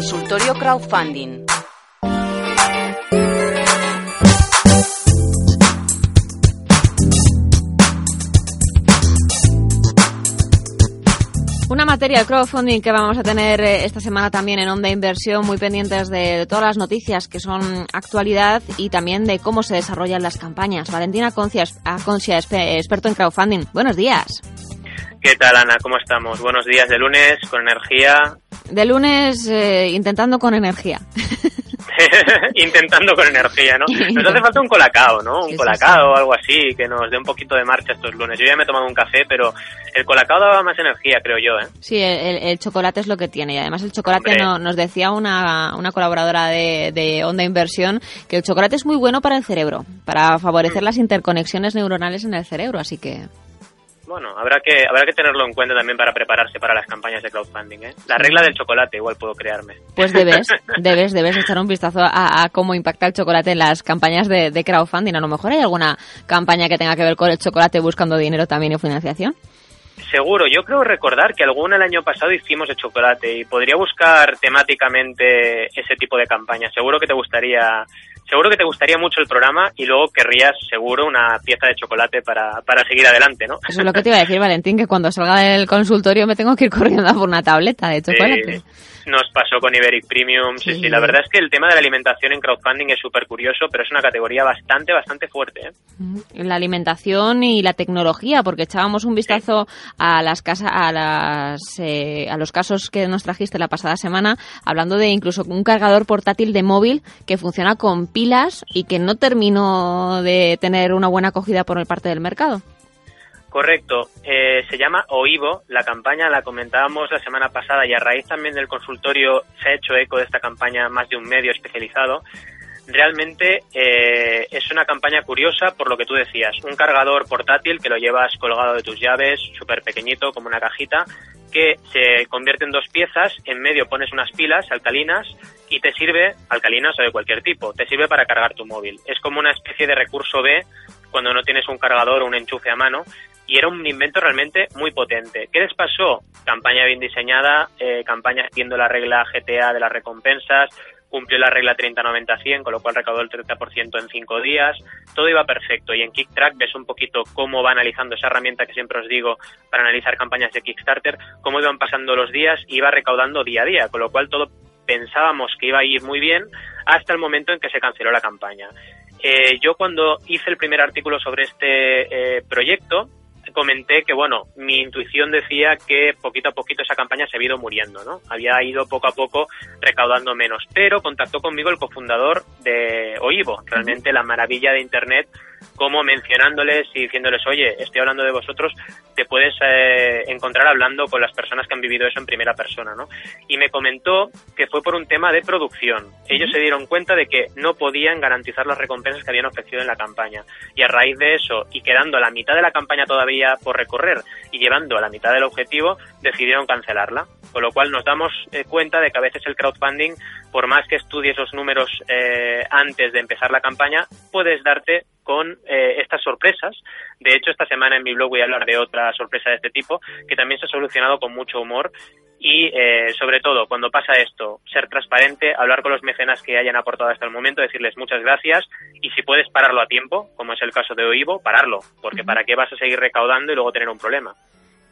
Consultorio Crowdfunding. Una materia de crowdfunding que vamos a tener eh, esta semana también en Onda Inversión, muy pendientes de todas las noticias que son actualidad y también de cómo se desarrollan las campañas. Valentina Concia, Concia experto en crowdfunding. Buenos días. ¿Qué tal, Ana? ¿Cómo estamos? Buenos días de lunes, con energía. De lunes, eh, intentando con energía. intentando con energía, ¿no? Nos hace falta un colacao, ¿no? Un colacao o algo así, que nos dé un poquito de marcha estos lunes. Yo ya me he tomado un café, pero el colacao daba más energía, creo yo, ¿eh? Sí, el, chocolate es lo que tiene. Y además el chocolate no, nos decía una, una colaboradora de, de, Onda Inversión que el chocolate es muy bueno para el cerebro, para favorecer mm. las interconexiones neuronales en el cerebro, así que... Bueno, habrá que, habrá que tenerlo en cuenta también para prepararse para las campañas de crowdfunding. ¿eh? La regla del chocolate igual puedo crearme. Pues debes, debes, debes echar un vistazo a, cómo impacta el chocolate en las campañas de, de, crowdfunding. A lo mejor hay alguna campaña que tenga que ver con el chocolate buscando dinero también y financiación. Seguro, yo creo recordar que alguna el año pasado hicimos de chocolate y podría buscar temáticamente ese tipo de campaña. Seguro que te gustaría seguro que te gustaría mucho el programa y luego querrías seguro una pieza de chocolate para, para seguir adelante, ¿no? Eso es lo que te iba a decir, Valentín, que cuando salga del consultorio me tengo que ir corriendo a por una tableta de chocolate. nos pasó con Iberic Premium. Sí, sí, la verdad es que el tema de la alimentación en crowdfunding es súper curioso, pero es una categoría bastante, bastante fuerte. ¿eh? La alimentación y la tecnología, porque echábamos un vistazo a las casas, a las, eh, a los casos que nos trajiste la pasada semana, hablando de incluso un cargador portátil de móvil que funciona con y que no terminó de tener una buena acogida por parte del mercado. Correcto, eh, se llama OIVO, la campaña la comentábamos la semana pasada y a raíz también del consultorio se ha hecho eco de esta campaña más de un medio especializado. Realmente eh, es una campaña curiosa por lo que tú decías, un cargador portátil que lo llevas colgado de tus llaves, súper pequeñito como una cajita, que se convierte en dos piezas, en medio pones unas pilas alcalinas y te sirve, alcalinas o de cualquier tipo, te sirve para cargar tu móvil. Es como una especie de recurso B cuando no tienes un cargador o un enchufe a mano y era un invento realmente muy potente. ¿Qué les pasó? Campaña bien diseñada, eh, campaña haciendo la regla GTA de las recompensas, cumplió la regla 30-90-100, con lo cual recaudó el 30% en cinco días. Todo iba perfecto. Y en KickTrack ves un poquito cómo va analizando esa herramienta que siempre os digo para analizar campañas de Kickstarter, cómo iban pasando los días y iba recaudando día a día, con lo cual todo pensábamos que iba a ir muy bien hasta el momento en que se canceló la campaña. Eh, yo cuando hice el primer artículo sobre este eh, proyecto, comenté que, bueno, mi intuición decía que poquito a poquito esa campaña se había ido muriendo, ¿no? Había ido poco a poco recaudando menos. Pero contactó conmigo el cofundador de Oivo, realmente la maravilla de Internet como mencionándoles y diciéndoles, oye, estoy hablando de vosotros, te puedes eh, encontrar hablando con las personas que han vivido eso en primera persona, ¿no? Y me comentó que fue por un tema de producción. Ellos se dieron cuenta de que no podían garantizar las recompensas que habían ofrecido en la campaña. Y a raíz de eso, y quedando a la mitad de la campaña todavía por recorrer y llevando a la mitad del objetivo, decidieron cancelarla. Con lo cual nos damos eh, cuenta de que a veces el crowdfunding, por más que estudies los números eh, antes de empezar la campaña, puedes darte con eh, estas sorpresas. De hecho, esta semana en mi blog voy a hablar de otra sorpresa de este tipo que también se ha solucionado con mucho humor y, eh, sobre todo, cuando pasa esto, ser transparente, hablar con los mecenas que hayan aportado hasta el momento, decirles muchas gracias y si puedes pararlo a tiempo, como es el caso de Oivo, pararlo, porque ¿para qué vas a seguir recaudando y luego tener un problema?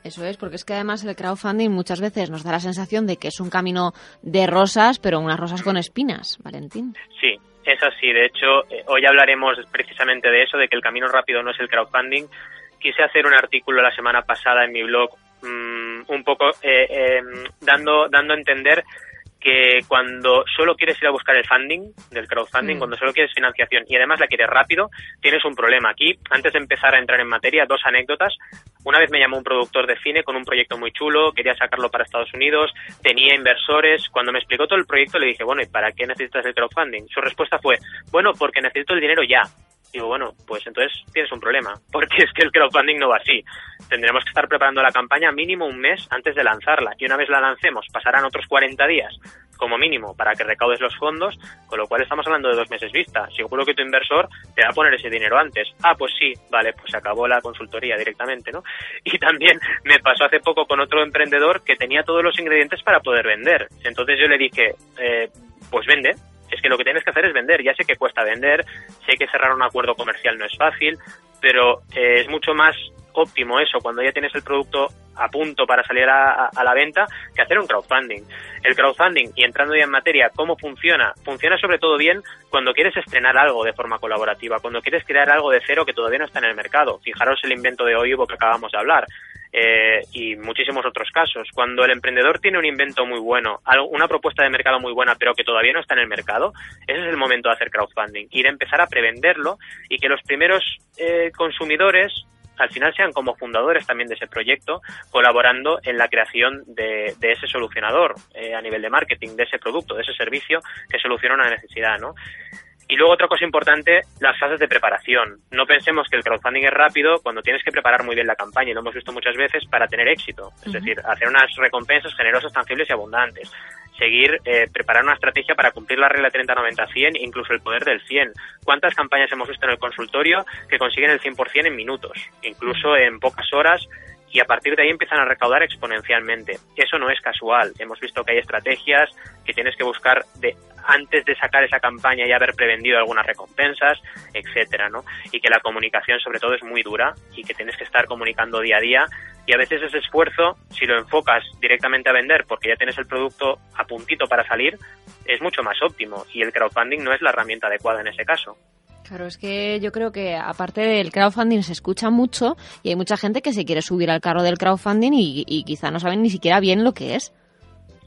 Eso es, porque es que además el crowdfunding muchas veces nos da la sensación de que es un camino de rosas, pero unas rosas con espinas, Valentín. Sí, es así, de hecho, eh, hoy hablaremos precisamente de eso, de que el camino rápido no es el crowdfunding. Quise hacer un artículo la semana pasada en mi blog mm, un poco eh, em, dando, dando a entender que cuando solo quieres ir a buscar el funding del crowdfunding, mm. cuando solo quieres financiación y además la quieres rápido, tienes un problema. Aquí, antes de empezar a entrar en materia, dos anécdotas. Una vez me llamó un productor de cine con un proyecto muy chulo, quería sacarlo para Estados Unidos, tenía inversores. Cuando me explicó todo el proyecto le dije, bueno, ¿y para qué necesitas el crowdfunding? Su respuesta fue, bueno, porque necesito el dinero ya. Digo, bueno, pues entonces tienes un problema, porque es que el crowdfunding no va así. Tendremos que estar preparando la campaña mínimo un mes antes de lanzarla y una vez la lancemos pasarán otros 40 días como mínimo para que recaudes los fondos, con lo cual estamos hablando de dos meses vista. Seguro que tu inversor te va a poner ese dinero antes. Ah, pues sí, vale, pues se acabó la consultoría directamente, ¿no? Y también me pasó hace poco con otro emprendedor que tenía todos los ingredientes para poder vender. Entonces yo le dije, eh, pues vende, es que lo que tienes que hacer es vender. Ya sé que cuesta vender, sé que cerrar un acuerdo comercial no es fácil, pero eh, es mucho más óptimo eso cuando ya tienes el producto a punto para salir a, la venta que hacer un crowdfunding. El crowdfunding, y entrando ya en materia, ¿cómo funciona? Funciona sobre todo bien cuando quieres estrenar algo de forma colaborativa, cuando quieres crear algo de cero que todavía no está en el mercado. Fijaros el invento de Oivo que acabamos de hablar. Eh, y muchísimos otros casos. Cuando el emprendedor tiene un invento muy bueno, una propuesta de mercado muy buena, pero que todavía no está en el mercado, ese es el momento de hacer crowdfunding y de empezar a prevenderlo y que los primeros eh, consumidores al final sean como fundadores también de ese proyecto, colaborando en la creación de, ese solucionador eh, a nivel de marketing, de ese producto, de ese servicio que soluciona una necesidad, ¿no? Y luego otra cosa importante, las fases de preparación. No pensemos que el crowdfunding es rápido cuando tienes que preparar muy bien la campaña, y lo hemos visto muchas veces, para tener éxito. Es decir, hacer unas recompensas generosas, tangibles y abundantes. Seguir, eh, preparar una estrategia para cumplir la regla 30-90-100, incluso el poder del 100. ¿Cuántas campañas hemos visto en el consultorio que consiguen el 100% en minutos? Incluso en pocas horas y a partir de ahí empiezan a recaudar exponencialmente. Eso no es casual. Hemos visto que hay estrategias que tienes que buscar de antes de sacar esa campaña y haber prevendido algunas recompensas, etcétera, ¿no? Y que la comunicación sobre todo es muy dura y que tienes que estar comunicando día a día y a veces ese esfuerzo, si lo enfocas directamente a vender porque ya tienes el producto a puntito para salir, es mucho más óptimo y el crowdfunding no es la herramienta adecuada en ese caso. Claro, es que yo creo que aparte del crowdfunding se escucha mucho y hay mucha gente que se quiere subir al carro del crowdfunding y, quizá no saben ni siquiera bien lo que es.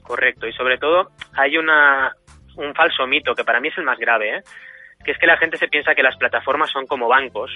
Correcto, y sobre todo hay una, un falso mito que para mí es el más grave, ¿eh? que es que la gente se piensa que las plataformas son como bancos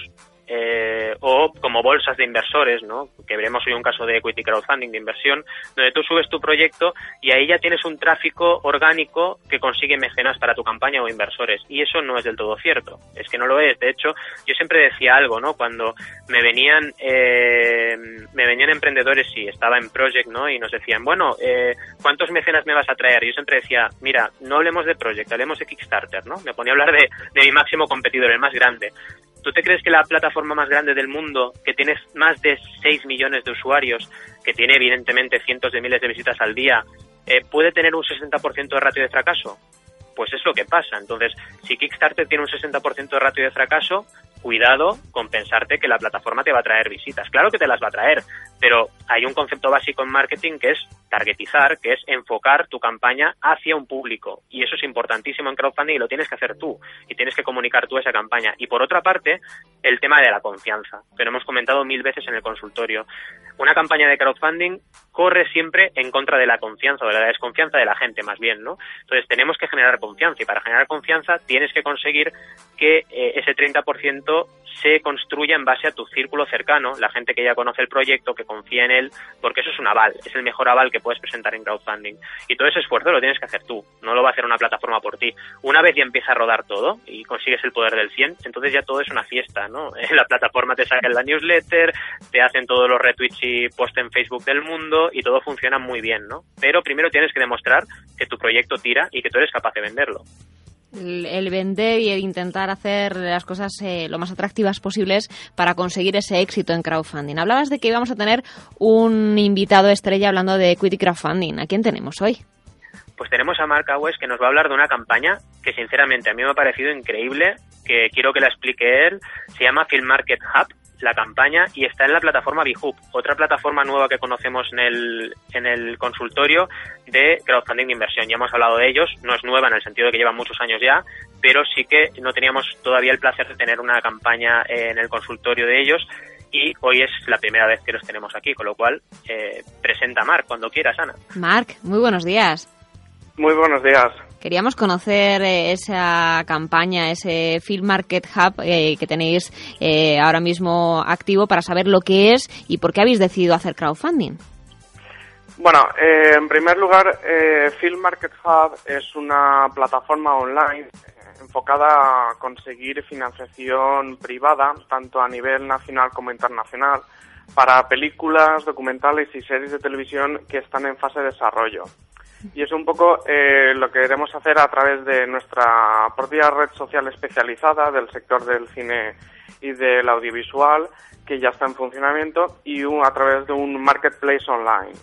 eh, o como bolsas de inversores, ¿no? que veremos hoy un caso de equity crowdfunding, de inversión, donde tú subes tu proyecto y ahí ya tienes un tráfico orgánico que consigue mecenas para tu campaña o inversores. Y eso no es del todo cierto, es que no lo es. De hecho, yo siempre decía algo, ¿no? Cuando me venían, eh, me venían emprendedores y estaba en Project, ¿no? Y nos decían, bueno, eh, ¿cuántos mecenas me vas a traer? Yo siempre decía, mira, no hablemos de Project, hablemos de Kickstarter, ¿no? Me ponía a hablar de, de mi máximo competidor, el más grande. ¿Tú te crees que la plataforma más grande del mundo, que tiene más de 6 millones de usuarios, que tiene evidentemente cientos de miles de visitas al día, eh, puede tener un 60% de ratio de fracaso? Pues es lo que pasa. Entonces, si Kickstarter tiene un 60% de ratio de fracaso, cuidado con pensarte que la plataforma te va a traer visitas. Claro que te las va a traer, pero hay un concepto básico en marketing que es targetizar, que es enfocar tu campaña hacia un público. Y eso es importantísimo en crowdfunding y lo tienes que hacer tú. Y tienes que comunicar tú esa campaña. Y por otra parte, el tema de la confianza, que lo hemos comentado mil veces en el consultorio. Una campaña de crowdfunding corre siempre en contra de la confianza o de la desconfianza de la gente, más bien, ¿no? Entonces tenemos que generar confianza y para generar confianza tienes que conseguir que eh, ese 30% se construya en base a tu círculo cercano, la gente que ya conoce el proyecto, que confía en él, porque eso es un aval, es el mejor aval que puedes presentar en crowdfunding. Y todo ese esfuerzo lo tienes que hacer tú, no lo va a hacer una plataforma por ti. Una vez ya empieza a rodar todo y consigues el poder del 100, entonces ya todo es una fiesta, ¿no? La plataforma te saca en la newsletter, te hacen todos los retweets y post en Facebook del mundo y todo funciona muy bien, ¿no? Pero primero tienes que demostrar que tu proyecto tira y que tú eres capaz de venderlo el, vender y el intentar hacer las cosas eh, lo más atractivas posibles para conseguir ese éxito en crowdfunding. Hablabas de que íbamos a tener un invitado estrella hablando de equity crowdfunding. ¿A quién tenemos hoy? Pues tenemos a Mark Awes que nos va a hablar de una campaña que sinceramente a mí me ha parecido increíble, que quiero que la explique él. Se llama Film Market Hub la campaña y está en la plataforma Bihub, otra plataforma nueva que conocemos en el, en el consultorio de crowdfunding de inversión. Ya hemos hablado de ellos, no es nueva en el sentido de que llevan muchos años ya, pero sí que no teníamos todavía el placer de tener una campaña en el consultorio de ellos y hoy es la primera vez que los tenemos aquí, con lo cual eh, presenta a Marc cuando quieras, Ana. Marc, muy buenos días. Muy buenos días. Queríamos conocer eh, esa campaña, ese Film Market Hub eh, que tenéis eh, ahora mismo activo para saber lo que es y por qué habéis decidido hacer crowdfunding. Bueno, en primer lugar, Film Market Hub es una plataforma online enfocada a conseguir financiación privada, tanto a nivel nacional como internacional, para películas, documentales y series de televisión que están en fase de desarrollo. Y es un poco eh, lo que queremos hacer a través de nuestra propia red social especializada del sector del cine y del audiovisual, que ya está en funcionamiento, y a través de un marketplace online.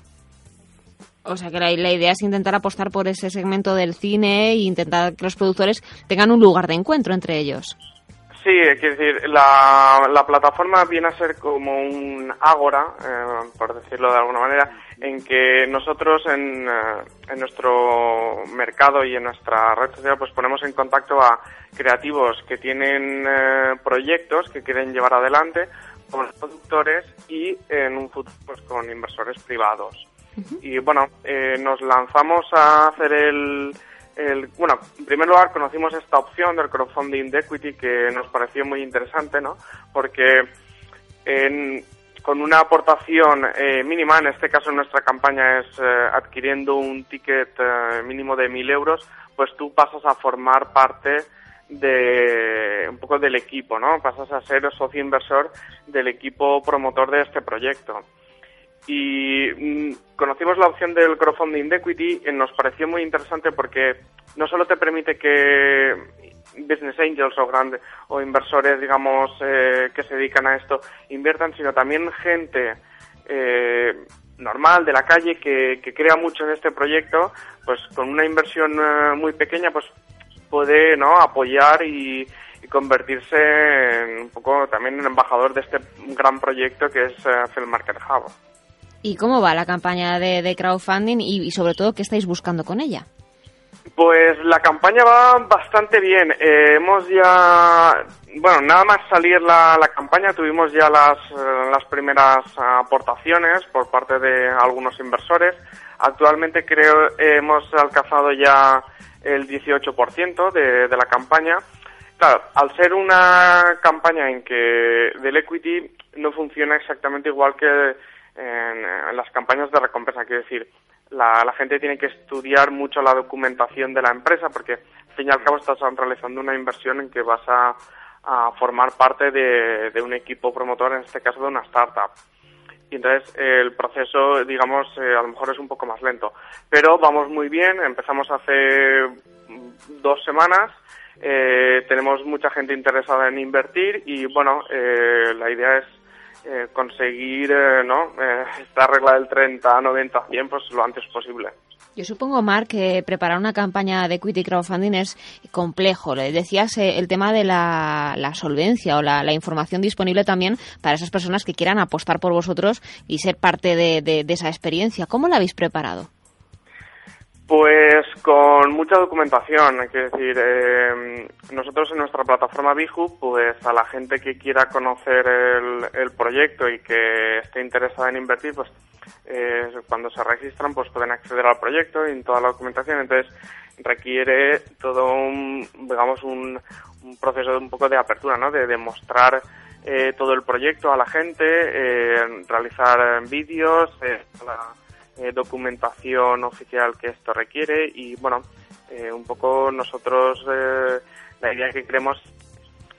O sea que la, idea es intentar apostar por ese segmento del cine e intentar que los productores tengan un lugar de encuentro entre ellos. Sí, quiero decir, la, la plataforma viene a ser como un ágora, eh, por decirlo de alguna manera, en que nosotros en, eh, en, nuestro mercado y en nuestra red social pues ponemos en contacto a creativos que tienen eh, proyectos que quieren llevar adelante con productores y en un futuro pues con inversores privados. Y bueno, nos lanzamos a hacer el bueno, en primer lugar conocimos esta opción del crowdfunding de equity que nos pareció muy interesante, ¿no? Porque con una aportación eh, mínima, en este caso nuestra campaña es eh, adquiriendo un ticket eh, mínimo de 1.000 euros, pues tú pasas a formar parte de un poco del equipo, ¿no? Pasas a ser socio inversor del equipo promotor de este proyecto y mm, conocimos la opción del crowdfunding de equity y nos pareció muy interesante porque no solo te permite que business angels o grandes o inversores digamos eh, que se dedican a esto inviertan sino también gente eh, normal de la calle que, crea mucho en este proyecto pues con una inversión eh, muy pequeña pues puede no apoyar y, convertirse en un poco también en embajador de este gran proyecto que es Film Market Hub. ¿Y cómo va la campaña de, crowdfunding y, sobre todo qué estáis buscando con ella? Pues la campaña va bastante bien. Eh, hemos ya, bueno, nada más salir la, campaña tuvimos ya las, eh, las primeras aportaciones por parte de algunos inversores. Actualmente creo hemos alcanzado ya el 18% de, de la campaña. Claro, al ser una campaña en que del equity no funciona exactamente igual que en, las campañas de recompensa. Quiero decir, la, gente tiene que estudiar mucho la documentación de la empresa porque, al fin y al cabo, estás realizando una inversión en que vas a, formar parte de, un equipo promotor, en este caso de una startup. Y entonces el proceso, digamos, eh, a lo mejor es un poco más lento. Pero vamos muy bien, empezamos hace dos semanas, eh, tenemos mucha gente interesada en invertir y, bueno, eh, la idea es eh, conseguir eh, ¿no? Eh, esta regla del 30, 90, 100 pues lo antes posible. Yo supongo, Mark, que preparar una campaña de equity crowdfunding es complejo. Le decías el tema de la, solvencia o la, información disponible también para esas personas que quieran apostar por vosotros y ser parte de esa experiencia. ¿Cómo la habéis preparado? Pues con mucha documentación, hay que decir, eh, nosotros en nuestra plataforma Biju, pues a la gente que quiera conocer el, proyecto y que esté interesada en invertir, pues eh, cuando se registran, pues pueden acceder al proyecto y en toda la documentación. Entonces requiere todo un, digamos, un, proceso de un poco de apertura, ¿no? De demostrar eh, todo el proyecto a la gente, realizar vídeos, la, eh, documentación oficial que esto requiere y bueno, eh, un poco nosotros eh, la idea que queremos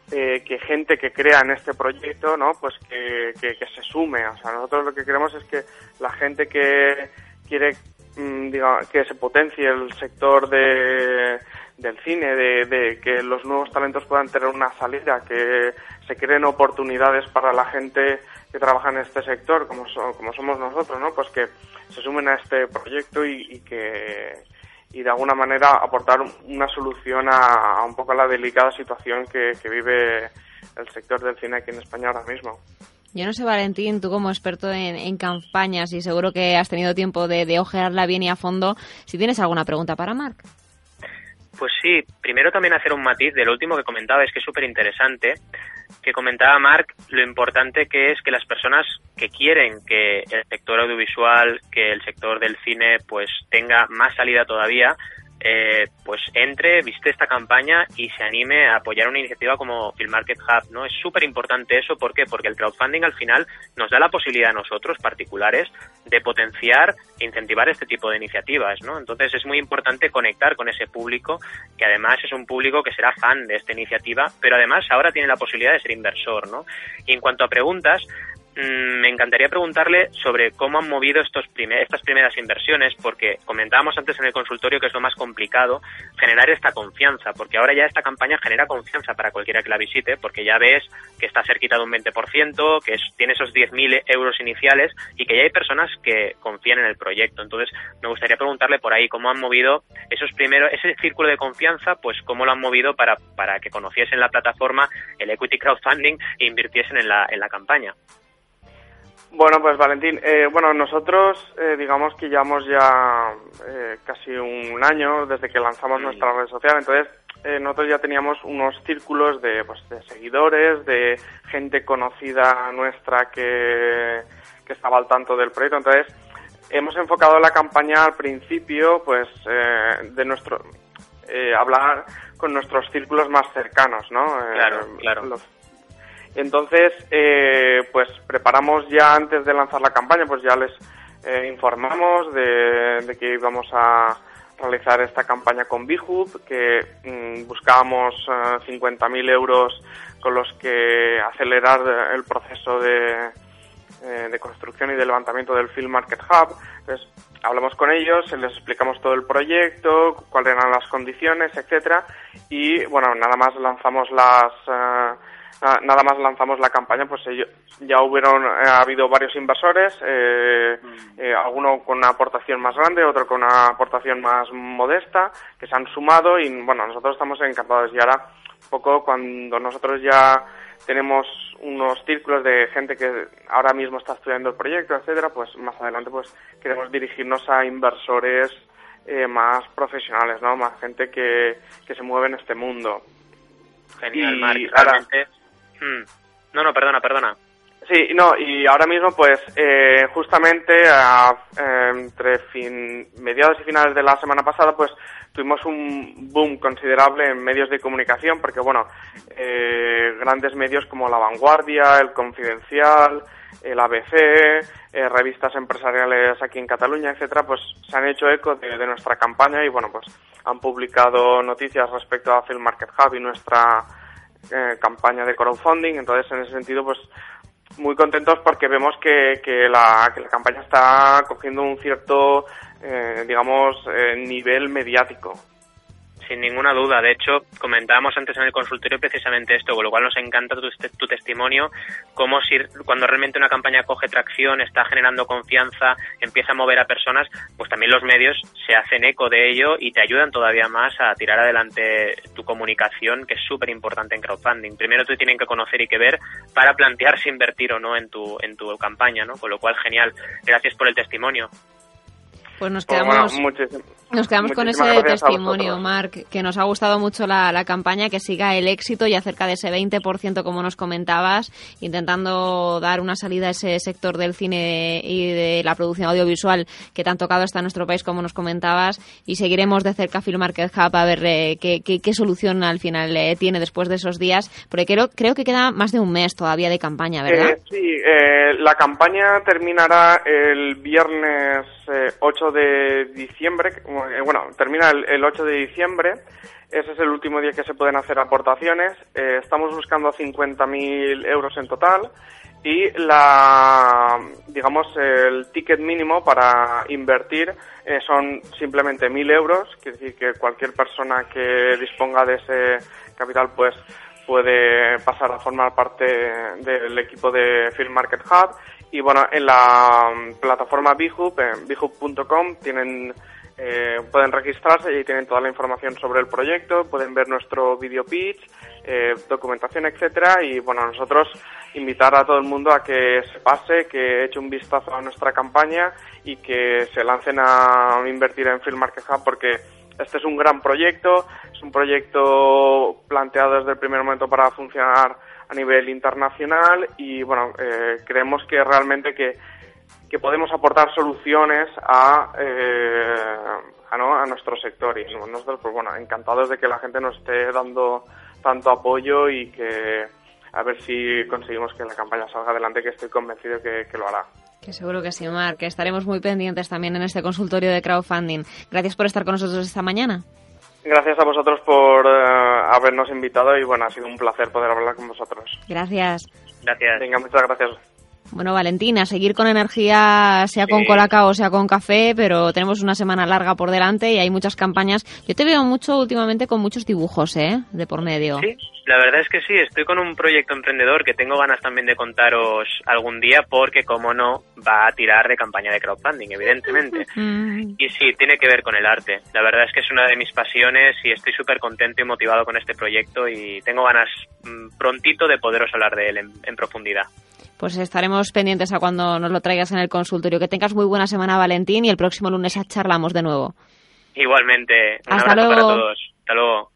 que gente que crea en este proyecto, ¿no? Pues que, que, se sume. O sea, nosotros lo que queremos es que la gente que quiere mm, que se potencie el sector de, del cine, de, de, que los nuevos talentos puedan tener una salida, que se creen oportunidades para la gente que trabaja en este sector, como, como somos nosotros, ¿no? Pues que se sumen a este proyecto y, que y de alguna manera aportar una solución a, un poco la delicada situación que, vive el sector del cine aquí en España ahora mismo. Yo no sé, Valentín, tú como experto en, campañas y seguro que has tenido tiempo de, de ojearla bien y a fondo, si tienes alguna pregunta para Marc. Pues sí, primero también hacer un matiz del último que comentaba, es que es súper interesante, que comentaba Marc lo importante que es que las personas que quieren que el sector audiovisual, que el sector del cine, pues tenga más salida todavía, eh, pues entre, viste esta campaña y se anime a apoyar una iniciativa como Film Market Hub, ¿no? Es súper importante eso, ¿por qué? Porque el crowdfunding al final nos da la posibilidad a nosotros, particulares, de potenciar e incentivar este tipo de iniciativas, ¿no? Entonces es muy importante conectar con ese público, que además es un público que será fan de esta iniciativa, pero además ahora tiene la posibilidad de ser inversor, ¿no? Y en cuanto a preguntas, me encantaría preguntarle sobre cómo han movido estos estas primeras inversiones, porque comentábamos antes en el consultorio que es lo más complicado, generar esta confianza, porque ahora ya esta campaña genera confianza para cualquiera que la visite, porque ya ves que está cerquita de un 20%, que tiene esos 10.000 euros iniciales y que ya hay personas que confían en el proyecto. Entonces, me gustaría preguntarle por ahí cómo han movido esos primeros, ese círculo de confianza, pues cómo lo han movido para, para que conociesen la plataforma, el equity crowdfunding e invirtiesen en la, en la campaña. Bueno, pues Valentín, eh, bueno, nosotros eh, digamos que llevamos ya eh, casi un año desde que lanzamos nuestra red social, entonces nosotros ya teníamos unos círculos de, pues, de seguidores, de gente conocida nuestra que, que estaba al tanto del proyecto, entonces hemos enfocado la campaña al principio, pues, de nuestro, hablar con nuestros círculos más cercanos, ¿no? claro, claro. Entonces, eh, pues preparamos ya antes de lanzar la campaña, pues ya les eh, informamos de, que íbamos a realizar esta campaña con Bihub, que mm, buscábamos 50.000 eh, euros con los que acelerar el proceso de, de construcción y de levantamiento del Field Market Hub. Entonces, hablamos con ellos, les explicamos todo el proyecto, cuáles eran las condiciones, etcétera, y bueno, nada más lanzamos las nada más lanzamos la campaña, pues ya hubieron, eh, ha habido varios inversores, eh, mm. eh, alguno con una aportación más grande, otro con una aportación más modesta, que se han sumado y bueno, nosotros estamos encantados. Y ahora, un poco cuando nosotros ya tenemos unos círculos de gente que ahora mismo está estudiando el proyecto, etcétera, pues más adelante pues queremos dirigirnos a inversores más profesionales, ¿no? Más gente que, que se mueve en este mundo. Genial, y realmente Mm. No, no, perdona, perdona. Sí, no, y ahora mismo, pues, eh, justamente entre fin, mediados y finales de la semana pasada, pues, tuvimos un boom considerable en medios de comunicación, porque, bueno, eh, grandes medios como La Vanguardia, El Confidencial, el ABC, eh, revistas empresariales aquí en Cataluña, etcétera, pues se han hecho eco de, de, nuestra campaña y, bueno, pues han publicado noticias respecto a Film Market Hub y nuestra eh, campaña de crowdfunding. Entonces, en ese sentido, pues muy contentos porque vemos que, que, la, que la campaña está cogiendo un cierto, eh, digamos, eh, nivel mediático. Sin ninguna duda. De hecho, comentábamos antes en el consultorio precisamente esto, con lo cual nos encanta tu, testimonio, cómo si cuando realmente una campaña coge tracción, está generando confianza, empieza a mover a personas, pues también los medios se hacen eco de ello y te ayudan todavía más a tirar adelante tu comunicación, que es súper importante en crowdfunding. Primero te tienen que conocer y que ver para plantearse invertir o no en tu, en tu campaña, ¿no? Con lo cual, genial. Gracias por el testimonio. Pues nos pues quedamos, nos quedamos con ese testimonio, Marc, que nos ha gustado mucho la, la, campaña, que siga el éxito y acerca de ese 20%, como nos comentabas, intentando dar una salida a ese sector del cine y de la producción audiovisual que tan tocado está en nuestro país, como nos comentabas, y seguiremos de cerca Film Market Hub a ver eh, qué, qué, solución al final eh, tiene después de esos días, porque creo, creo que queda más de un mes todavía de campaña, ¿verdad? Eh, sí, la campaña terminará el viernes 8 de diciembre, eh, bueno, termina el, 8 de diciembre, ese es el último día que se pueden hacer aportaciones, eh, estamos buscando 50.000 euros en total y la, digamos, el ticket mínimo para invertir eh, son simplemente 1.000 euros, quiere decir que cualquier persona que disponga de ese capital pues puede pasar a formar parte del equipo de Film Market Hub y bueno, en la plataforma Bihub, en bihub.com, tienen eh, pueden registrarse y tienen toda la información sobre el proyecto, pueden ver nuestro video pitch, eh, documentación, etcétera, y bueno, nosotros invitar a todo el mundo a que se pase, que eche un vistazo a nuestra campaña y que se lancen a invertir en Film Market Hub porque este es un gran proyecto, es un proyecto planteado desde el primer momento para funcionar a nivel internacional y bueno, eh, creemos que realmente que que podemos aportar soluciones a, eh, a, ¿no? a nuestro sector. Y nosotros, pues bueno, encantados de que la gente nos esté dando tanto apoyo y que a ver si conseguimos que la campaña salga adelante, que estoy convencido que, que lo hará. Que seguro que sí, Omar, que estaremos muy pendientes también en este consultorio de crowdfunding. Gracias por estar con nosotros esta mañana. Gracias a vosotros por eh, habernos invitado y bueno, ha sido un placer poder hablar con vosotros. Gracias. Gracias. Venga, muchas gracias. Bueno, Valentina, seguir con energía, sea con colacao o sea con café, pero tenemos una semana larga por delante y hay muchas campañas. Yo te veo mucho últimamente con muchos dibujos, ¿eh? De por medio. Sí, la verdad es que sí, estoy con un proyecto emprendedor que tengo ganas también de contaros algún día porque, como no, va a tirar de campaña de crowdfunding, evidentemente. Mm. Y sí, tiene que ver con el arte. La verdad es que es una de mis pasiones y estoy súper contento y motivado con este proyecto y tengo ganas mm, prontito de poderos hablar de él en, en profundidad. Pues estaremos pendientes a cuando nos lo traigas en el consultorio. Que tengas muy buena semana, Valentín, y el próximo lunes charlamos de nuevo. Igualmente, un Hasta abrazo luego. para todos. Hasta luego.